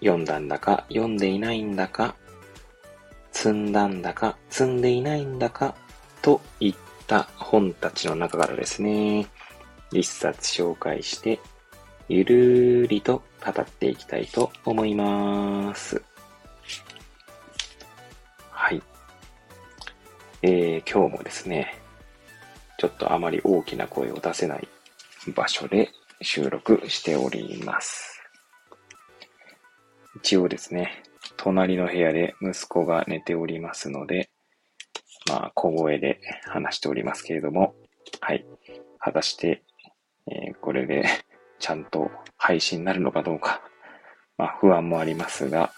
読んだんだか読んでいないんだか、積んだんだか積んでいないんだかといった本たちの中からですね、一冊紹介して、ゆるーりと語っていきたいと思います。はい。えー、今日もですね、ちょっとあまり大きな声を出せない場所で収録しております。一応ですね、隣の部屋で息子が寝ておりますので、まあ、小声で話しておりますけれども、はい。果たしてえー、これでちゃんと配信になるのかどうか、まあ不安もありますが、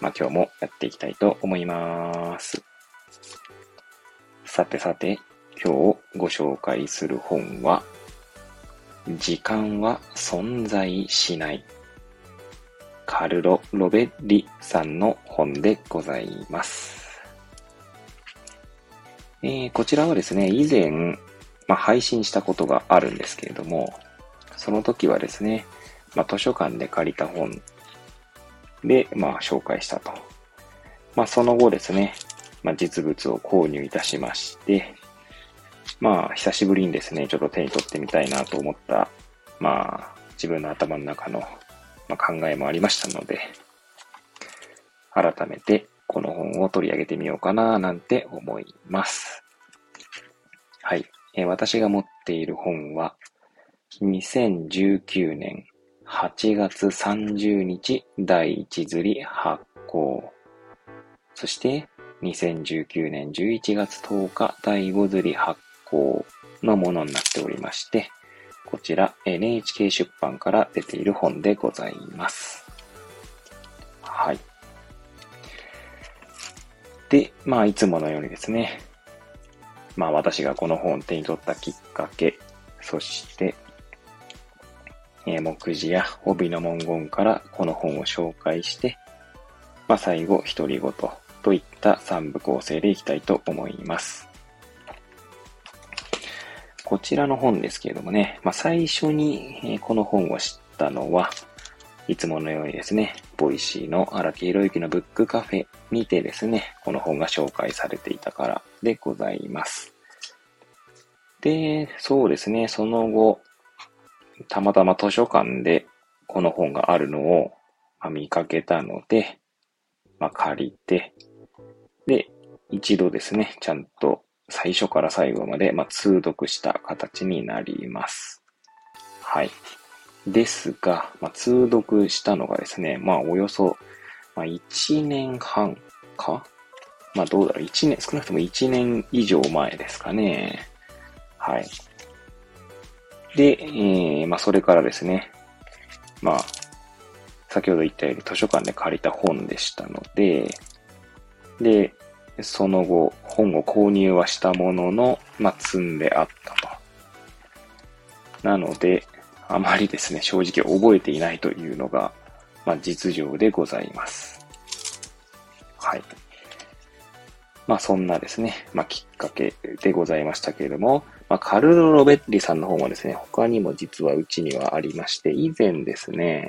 まあ今日もやっていきたいと思います。さてさて、今日ご紹介する本は、時間は存在しない。カルロ・ロベリさんの本でございます。えー、こちらはですね、以前、まあ、配信したことがあるんですけれども、その時はですね、まあ、図書館で借りた本で、まあ、紹介したと。まあ、その後ですね、まあ、実物を購入いたしまして、まあ、久しぶりにですね、ちょっと手に取ってみたいなと思った、まあ、自分の頭の中の、ま、考えもありましたので、改めてこの本を取り上げてみようかななんて思います。はい。え、私が持っている本は、2019年8月30日第1釣り発行。そして、2019年11月10日第5釣り発行のものになっておりまして、こちら NHK 出版から出ている本でございます。はい。で、まあ、いつものようにですね、まあ私がこの本を手に取ったきっかけ、そして、えー、目次や帯の文言からこの本を紹介して、まあ最後、独り言といった3部構成でいきたいと思います。こちらの本ですけれどもね、まあ最初に、え、この本を知ったのは、いつものようにですね、 Voicy の荒木博之のブックカフェにてですね、この本が紹介されていたからでございます。で、そうですね、その後、たまたま図書館でこの本があるのを、見かけたので、まあ、借りて、で、一度ですね、ちゃんと最初から最後まで、まあ、通読した形になります。はい。ですが、まあ、通読したのがですね、まあ、およそ、まあ、1年半か？まあ、どうだろう、1年、少なくとも1年以上前ですかね。はい。で、えー、まあ、それからですね、まあ、先ほど言ったように図書館で借りた本でしたので、で、その後、本を購入はしたものの、まあ、積んであったと。なので、あまりですね、正直覚えていないというのが、まあ、実情でございます。はい。まあ、そんなですね、まあ、きっかけでございましたけれども、まあ、カルロ・ロベッリさんの方もですね、他にも実はうちにはありまして、以前ですね、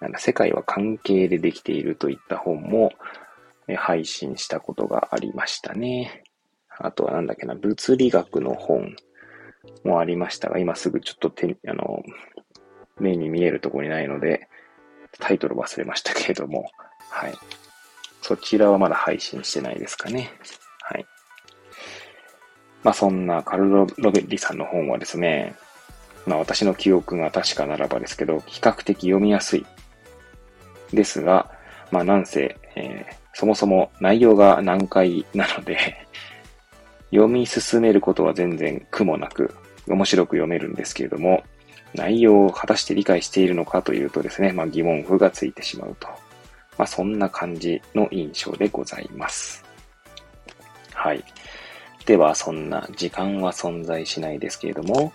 なん世界は関係でできているといった本も配信したことがありましたね。あとはなんだっけな、物理学の本もありましたが、今すぐちょっと手、あの、目に見えるとこにないので、タイトル忘れましたけれども、はい。そちらはまだ配信してないですかね。はい。まあそんなカルロ・ロベッリさんの本はですね、まあ私の記憶が確かならばですけど、比較的読みやすい。ですが、まあなんせ、えー、そもそも内容が難解なので 読み進めることは全然苦もなく、面白く読めるんですけれども、内容を果たして理解しているのかというとですね、まあ疑問符がついてしまうとまあ、そんな感じの印象でございます。はい。では、そんな時間は存在しないですけれども、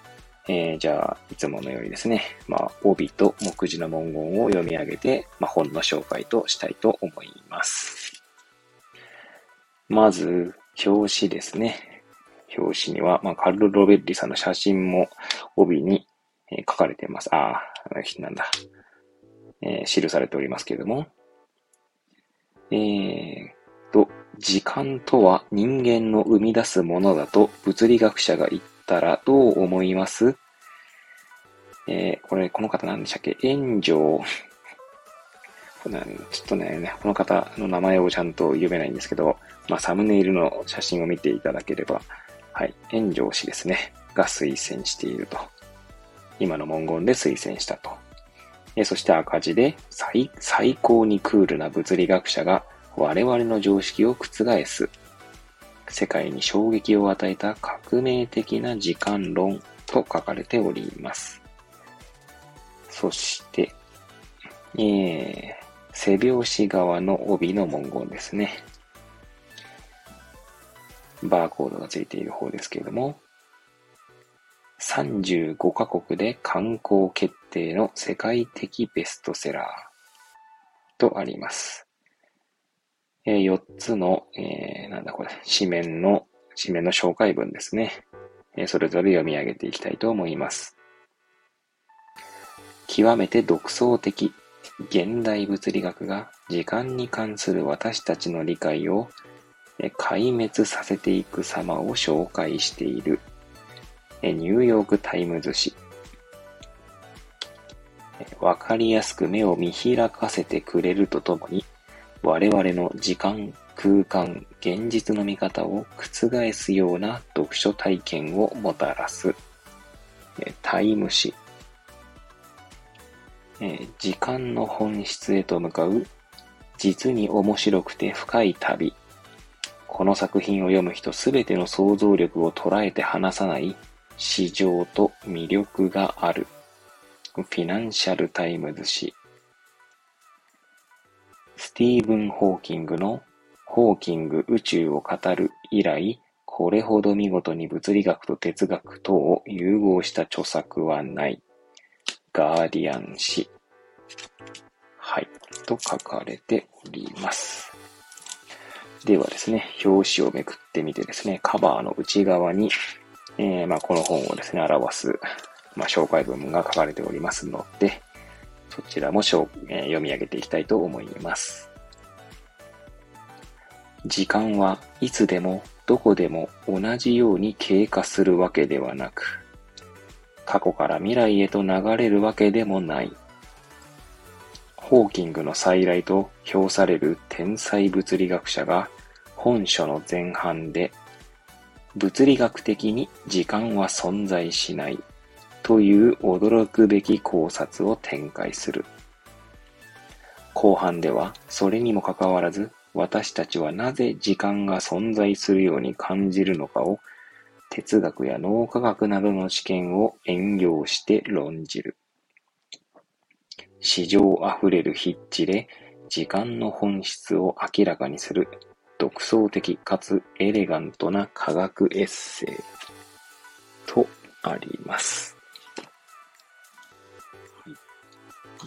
えー、じゃあ、いつものようにですね、まあ、帯と目次の文言を読み上げて、まあ、本の紹介としたいと思います。まず、表紙ですね。表紙には、まあ、カルロ・ロベッリさんの写真も帯に、えー、書かれています。ああ、なんだ。えー、記されておりますけれども、えー、と、時間とは人間の生み出すものだと物理学者が言っったらどう思います？えー、これ、この方何でしたっけ？炎上。ちょっとね、この方の名前をちゃんと読めないんですけど、まあ、サムネイルの写真を見ていただければ、はい、炎上氏ですね、が推薦していると。今の文言で推薦したと。えそして赤字で最最高にクールな物理学者が我々の常識を覆す。世界に衝撃を与えた革命的な時間論と書かれております。そして、えー、背拍子側の帯の文言ですね。バーコードがついている方ですけれども、35カ国で観光決定の世界的ベストセラーとあります。えー、4つの、えー、なんだこれ、紙面の、紙面の紹介文ですね。えー、それぞれ読み上げていきたいと思います。極めて独創的、現代物理学が時間に関する私たちの理解を壊滅させていく様を紹介しているニューヨークタイムズ紙。わかりやすく目を見開かせてくれるとともに、我々の時間、空間、現実の見方を覆すような読書体験をもたらす。タイム誌。時間の本質へと向かう実に面白くて深い旅。この作品を読む人すべての想像力を捉えて離さない詩情と魅力がある。フィナンシャルタイムズ紙。スティーブン・ホーキングのホーキング宇宙を語る以来、これほど見事に物理学と哲学とを融合した著作はない。ガーディアン紙。はい。と書かれております。ではですね、表紙をめくってみてですね、カバーの内側にえー、まあ、この本をですね、表す、まあ、紹介文が書かれておりますので、そちらも、え、読み上げていきたいと思います。時間はいつでもどこでも同じように経過するわけではなく、過去から未来へと流れるわけでもない。ホーキングの再来と評される天才物理学者が本書の前半で物理学的に時間は存在しないという驚くべき考察を展開する。後半ではそれにもかかわらず私たちはなぜ時間が存在するように感じるのかを哲学や脳科学などの知見を援用して論じる。史上あふれる筆致で時間の本質を明らかにする独創的かつエレガントな科学エッセイとあります。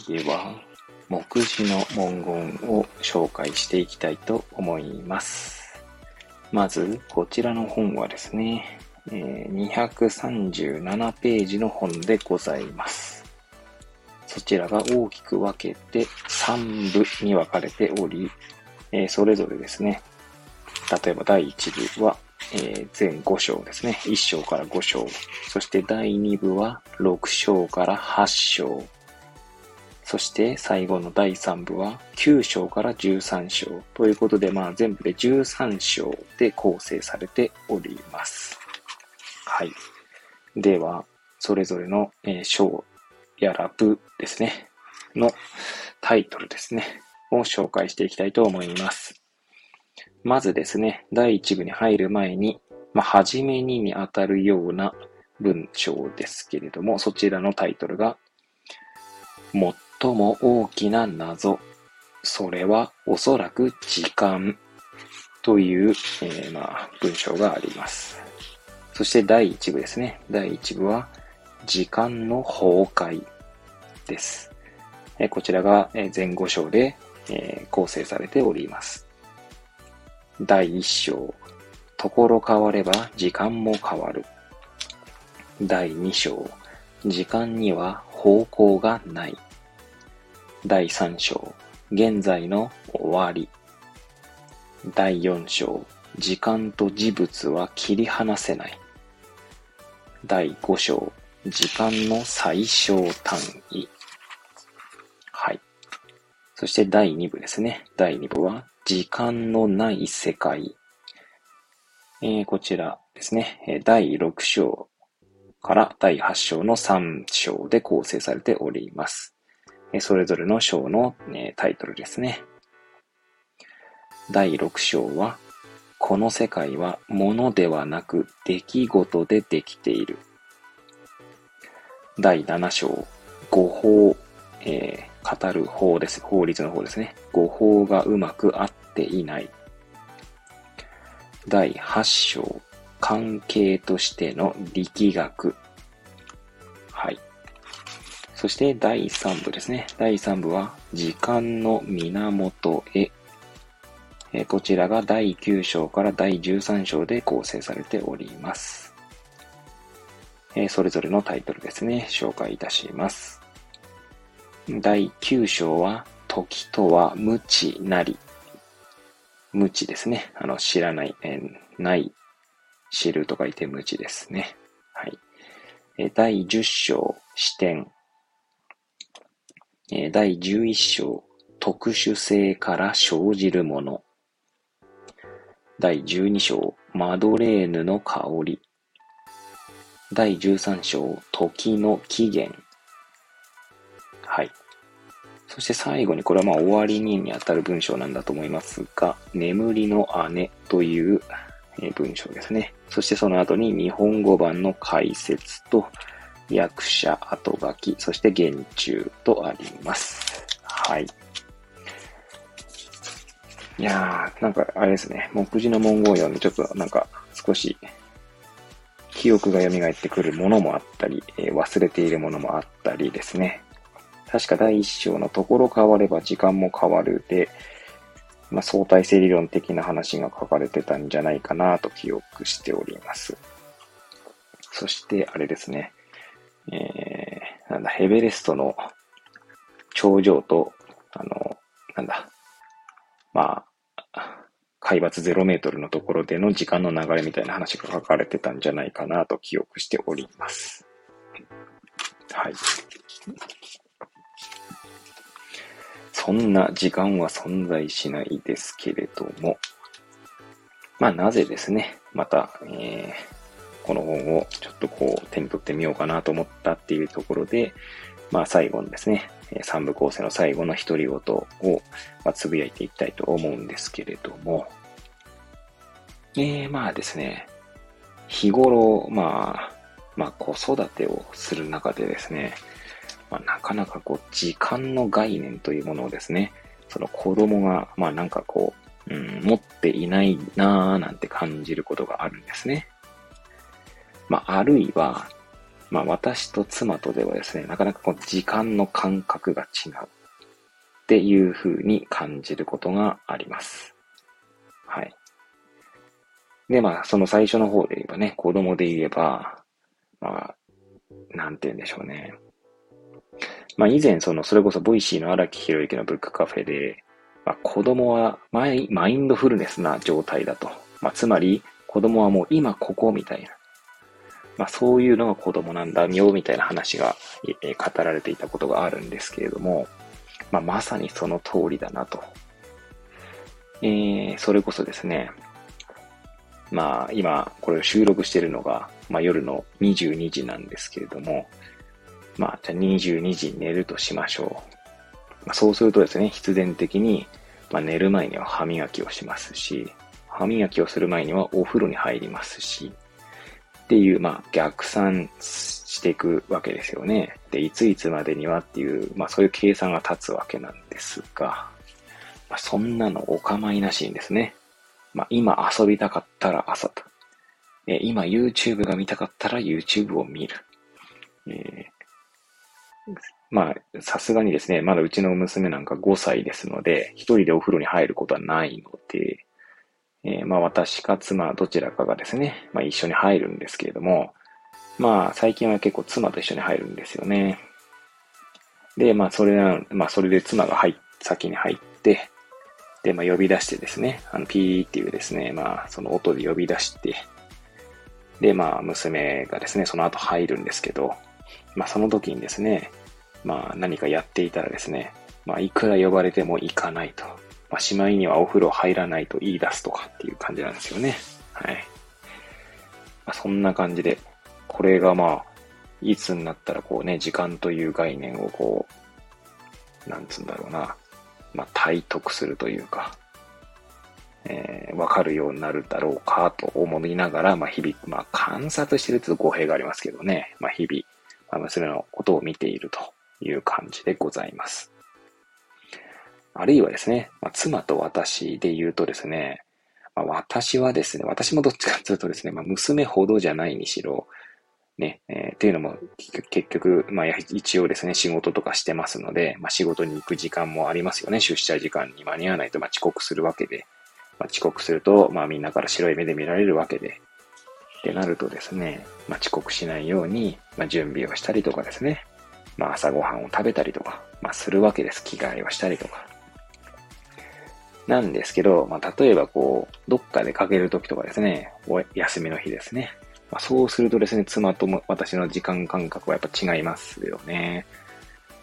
では、目次の文言を紹介していきたいと思います。まず、こちらの本はですね、237ページの本でございます。そちらが大きく分けて3部に分かれており、それぞれですね、例えば第1部は、えー、全5章ですね。1章から5章。そして第2部は6章から8章。そして最後の第3部は9章から13章。ということで、まあ全部で13章で構成されております。はい。では、それぞれの、えー、章やら部ですね。のタイトルですね。を紹介していきたいと思います。まずですね、第1部に入る前に、まあ、はじめにに当たるような文章ですけれども、そちらのタイトルが、最も大きな謎、それはおそらく時間という、えー、まあ、文章があります。そして第1部ですね。第1部は時間の崩壊です。えー、こちらが前後章で、えー、構成されております。第1章、ところ変われば時間も変わる。第2章、時間には方向がない。第3章、現在の終わり。第4章、時間と事物は切り離せない。第5章、時間の最小単位。はい。そして第2部ですね。第2部は、時間のない世界。えー、こちらですね。第6章から第8章の3章で構成されております。それぞれの章のタイトルですね。第6章は、この世界は物ではなく出来事でできている。第7章、誤法、えー、語る法です。法律の方ですね。誤法がうまく合っていない。第8章、関係としての力学。そして第3部ですね。第3部は、時間の源へ。えこちらが第9章から第13章で構成されております。えそれぞれのタイトルですね。紹介いたします。第9章は、時とは無知なり。無知ですね。あの、知らない、えない、知ると書いて無知ですね。はい。え第10章、視点。第11章、特殊性から生じるもの。第12章、マドレーヌの香り。第13章、時の起源。はい。そして最後に、これはまあ終わりににあたる文章なんだと思いますが、眠りの姉という文章ですね。そしてその後に日本語版の解説と役者後書き、そして言中とあります。はい。いやー、なんかあれですね、目次の文言を読んでちょっとなんか少し記憶が蘇ってくるものもあったり、えー、忘れているものもあったりですね。確か第一章のところ変われば時間も変わるで、まあ、相対性理論的な話が書かれてたんじゃないかなと記憶しております。そして、あれですね。えー、なんだ、ヘベレストの頂上と、あの、なんだ、まあ、海抜0メートルのところでの時間の流れみたいな話が書かれてたんじゃないかなと記憶しております。はい。そんな時間は存在しないですけれども、まあなぜですね、また、えー、この本をちょっとこう手に取ってみようかなと思ったっていうところで、まあ最後のですね、三部構成の最後の独り言を、ま、つぶやいていきたいと思うんですけれども、えー、まあですね、日頃、まあ、まあ子育てをする中でですね、まあ、なかなかこう、時間の概念というものをですね、その子供が、まあなんかこう、うん、持っていないなぁなんて感じることがあるんですね。まあ、あるいは、まあ私と妻とではですね、なかなかこう時間の感覚が違うっていう風に感じることがあります。はい。で、まあその最初の方で言えばね、子供で言えば、まあ、なんて言うんでしょうね。まあ以前その、それこそ Voicy の荒木博之のブックカフェで、まあ子供はマイマインドフルネスな状態だと。まあつまり子供はもう今ここみたいな。まあそういうのが子供なんだよみたいな話が、え語られていたことがあるんですけれども、まあまさにその通りだなと。えー、それこそですね、まあ今これを収録しているのが、まあ夜の22時なんですけれども、まあ、じゃあ22時寝るとしましょう。まあ、そうするとですね、必然的に、まあ、寝る前には歯磨きをしますし、歯磨きをする前にはお風呂に入りますし、っていう、まあ、逆算していくわけですよね。で、いついつまでにはっていう、まあ、そういう計算が立つわけなんですが、まあ、そんなのお構いなしにですね。まあ、今遊びたかったら朝と。え今 YouTube が見たかったら YouTube を見る。えー、まあ、さすがにですね、まだうちの娘なんか5歳ですので、一人でお風呂に入ることはないので、まあ私か妻どちらかがですね、まあ一緒に入るんですけれども、まあ最近は結構妻と一緒に入るんですよね。で、まあそれな、まあそれで妻が入先に入って、で、まあ呼び出してですね、あのピーっていうですね、まあその音で呼び出して、で、まあ娘がですね、その後入るんですけど、まあその時にですね、まあ何かやっていたらですね、まあいくら呼ばれても行かないと。まあしまいにはお風呂入らないと言い出すとかっていう感じなんですよね。はい。まあそんな感じで、これがまあ、いつになったらこうね、時間という概念をこう、なんつうんだろうな、まあ体得するというか、えー、わかるようになるだろうかと思いながら、まあ日々、まあ観察してると語弊がありますけどね、まあ日々、まあ、娘のことを見ているという感じでございます。あるいはですね、まあ、妻と私で言うとですね、まあ、私はですね、私もどっちかというとですね、まあ、娘ほどじゃないにしろ、ね、えー、っていうのも結局、まあ、一応ですね、仕事とかしてますので、まあ、仕事に行く時間もありますよね。出社時間に間に合わないと、まあ、遅刻するわけで、まあ、遅刻すると、まあ、みんなから白い目で見られるわけで、ってなるとですね、まあ、遅刻しないように、まあ、準備をしたりとかですね、まあ、朝ごはんを食べたりとか、まあ、するわけです。着替えをしたりとか。なんですけど、まあ、例えばこう、どっか出かけるときとかですね、お休みの日ですね。まあ、そうするとですね、妻とも私の時間感覚はやっぱ違いますよね。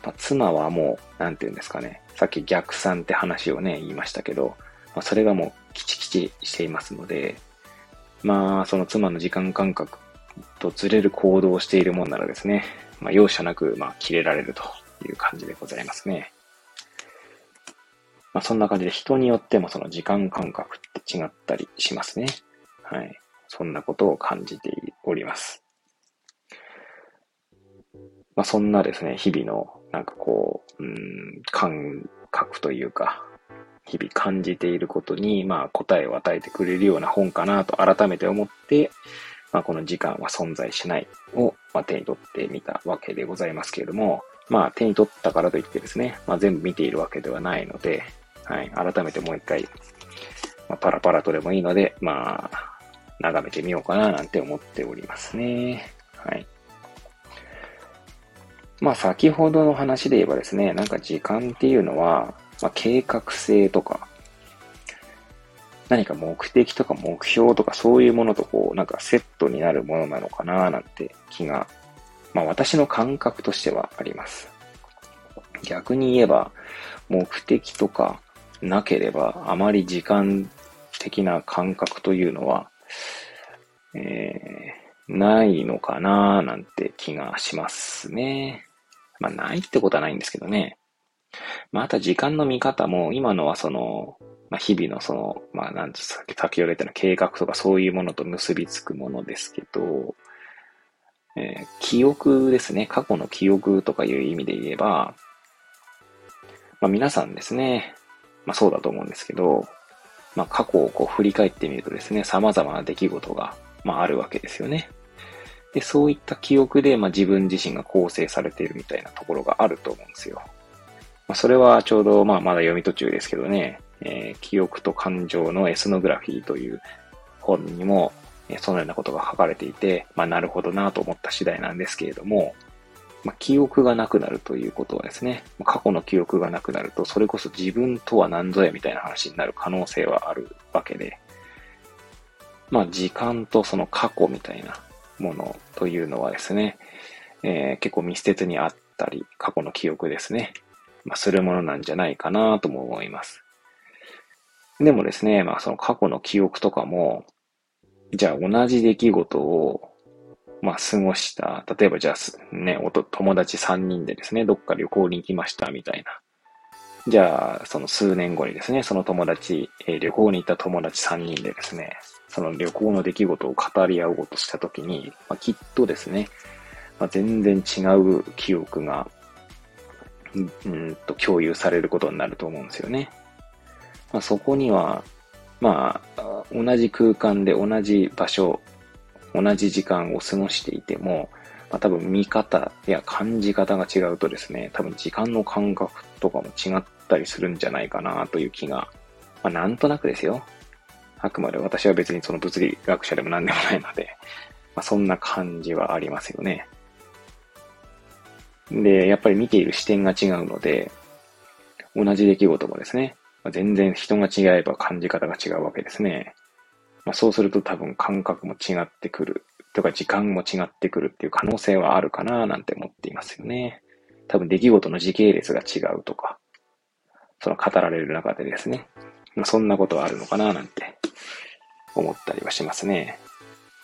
まあ、妻はもう、なんて言うんですかね、さっき逆算って話をね、言いましたけど、まあ、それがもう、キチキチしていますので、まあ、その妻の時間感覚とずれる行動をしているもんならですね、まあ、容赦なく、まあ、切れられるという感じでございますね。まあ、そんな感じで人によってもその時間感覚って違ったりしますね。はい。そんなことを感じております。まあ、そんなですね、日々のなんかこう、うん、感覚というか、日々感じていることに、まあ、答えを与えてくれるような本かなと改めて思って、まあ、この時間は存在しないを、まあ、手に取ってみたわけでございますけれども、まあ、手に取ったからといってですね、まあ、全部見ているわけではないので、はい、改めてもう一回、まあ、パラパラとでもいいので、まあ、眺めてみようかななんて思っておりますね。はい。まあ、先ほどの話で言えばですね、なんか時間っていうのは、まあ、計画性とか、何か目的とか目標とかそういうものとこう、なんかセットになるものなのかななんて気が、まあ私の感覚としてはあります。逆に言えば、目的とかなければ、あまり時間的な感覚というのは、えー、ないのかななんて気がしますね。まあないってことはないんですけどね。まあ、あと時間の見方も、今のはその、まあ、日々のその、まあ、なんですか、先ほど言ったの計画とかそういうものと結びつくものですけど、えー、記憶ですね。過去の記憶とかいう意味で言えば、まあ、皆さんですね、まあ、そうだと思うんですけど、まあ、過去をこう振り返ってみるとですね、様々な出来事が、まあ、あるわけですよね。で、そういった記憶で、まあ、自分自身が構成されているみたいなところがあると思うんですよ。まあ、それはちょうど、まあ、まだ読み途中ですけどね、えー、記憶と感情のエスノグラフィーという本にも、えー、そのようなことが書かれていて、まあ、なるほどなと思った次第なんですけれども、まあ、記憶がなくなるということはですね、過去の記憶がなくなると、それこそ自分とは何ぞやみたいな話になる可能性はあるわけで、まあ、時間とその過去みたいなものというのはですね、えー、結構密接にあったり、過去の記憶ですね、まあ、するものなんじゃないかなとも思います。でもですね、まあその過去の記憶とかも、じゃあ同じ出来事を、まあ過ごした、例えばじゃあね、おと友達3人でですね、どっか旅行に行きましたみたいな。じゃあ、その数年後にですね、その友達、えー、旅行に行った友達3人でですね、その旅行の出来事を語り合おうとしたときに、まあ、きっとですね、まあ、全然違う記憶がうんと共有されることになると思うんですよね。まあ、そこには、まあ、同じ空間で同じ場所、同じ時間を過ごしていても、まあ、多分見方や感じ方が違うとですね、多分時間の感覚とかも違ったりするんじゃないかなという気が、まあ、なんとなくですよ。あくまで私は別にその物理学者でも何でもないので、まあ、そんな感じはありますよね。で、やっぱり見ている視点が違うので、同じ出来事もですね、まあ、全然人が違えば感じ方が違うわけですね。まあ、そうすると多分感覚も違ってくるとか時間も違ってくるっていう可能性はあるかななんて思っていますよね。多分出来事の時系列が違うとか、その語られる中でですね、まあ、そんなことはあるのかななんて思ったりはしますね。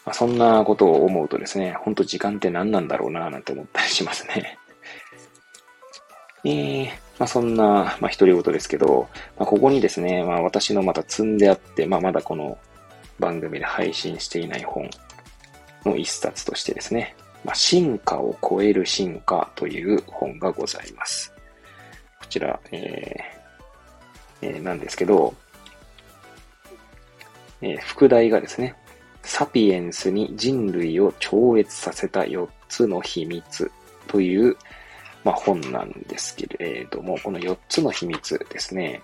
まあ、そんなことを思うとですね、ほんと時間って何なんだろうななんて思ったりしますね。えー、まあ、そんな、まあ、独り言ですけど、まあ、ここにですね、まあ、私のまた積んであって、まあ、まだこの番組で配信していない本の一冊としてですね、まあ、進化を超える進化という本がございます。こちら、えー、えー、なんですけど、えー、副題がですね、サピエンスに人類を超越させた4つの秘密という、まあ、本なんですけれども、この4つの秘密ですね、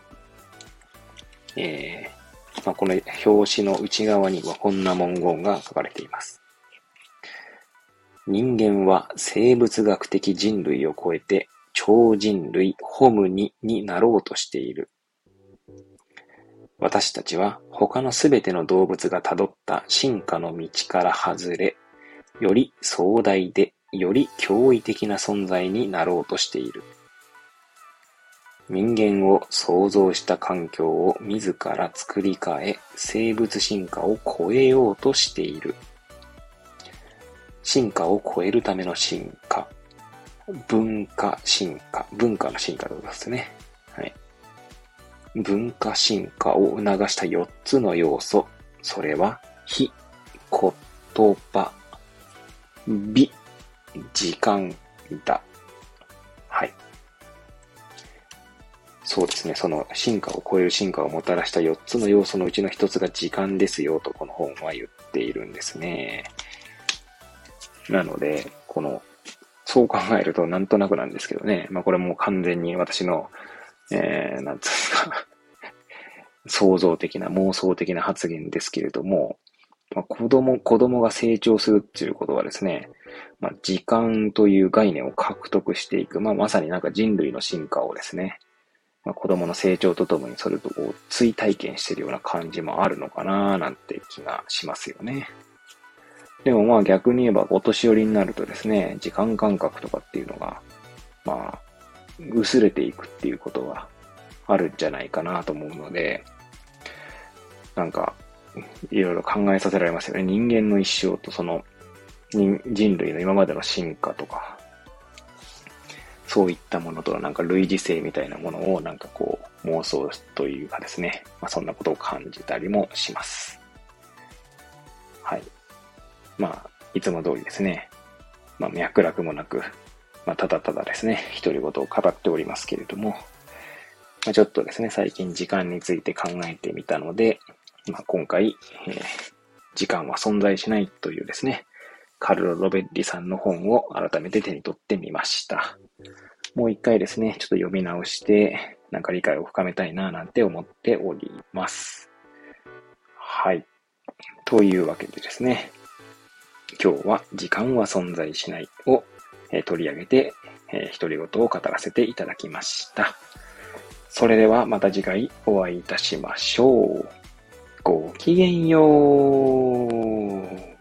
えーまあ、この表紙の内側にはこんな文言が書かれています。人間は生物学的人類を超えて超人類ホムニになろうとしている。私たちは他のすべての動物がたどった進化の道から外れ、より壮大でより驚異的な存在になろうとしている。人間を創造した環境を自ら作り変え、生物進化を超えようとしている。進化を超えるための進化。文化進化。文化の進化ということですね。はい。文化進化を促した4つの要素。それは、非、言葉、美、時間だ。そうですね。その進化を超える進化をもたらした4つの要素のうちの1つが時間ですよとこの本は言っているんですね。なので、この、そう考えるとなんとなくなんですけどね。まあこれも完全に私の、えー、なんつうか創造的な妄想的な発言ですけれども、まあ、子供、子供が成長するっていうことはですね、まあ、時間という概念を獲得していく、まあ、まさになんか人類の進化をですね、まあ、子供の成長とともにそれと追体験してるような感じもあるのかななんて気がしますよね。でもまあ逆に言えばお年寄りになるとですね、時間感覚とかっていうのが、まあ、薄れていくっていうことがあるんじゃないかなと思うので、なんか、いろいろ考えさせられますよね。人間の一生とその人類の今までの進化とか、そういったものとのなんか類似性みたいなものをなんかこう妄想というかですね、まあ、そんなことを感じたりもします。はい。まあ、いつも通りですね、まあ、脈絡もなく、まあ、ただただですね、独り言を語っておりますけれども、まあ、ちょっとですね、最近時間について考えてみたので、まあ、今回、えー、時間は存在しないというですね、カルロ・ロベッリさんの本を改めて手に取ってみました。もう一回ですね、ちょっと読み直して、なんか理解を深めたいななんて思っております。はい。というわけでですね、今日は時間は存在しないを、えー、取り上げて、えー、独り言を語らせていただきました。それではまた次回お会いいたしましょう。ごきげんよう。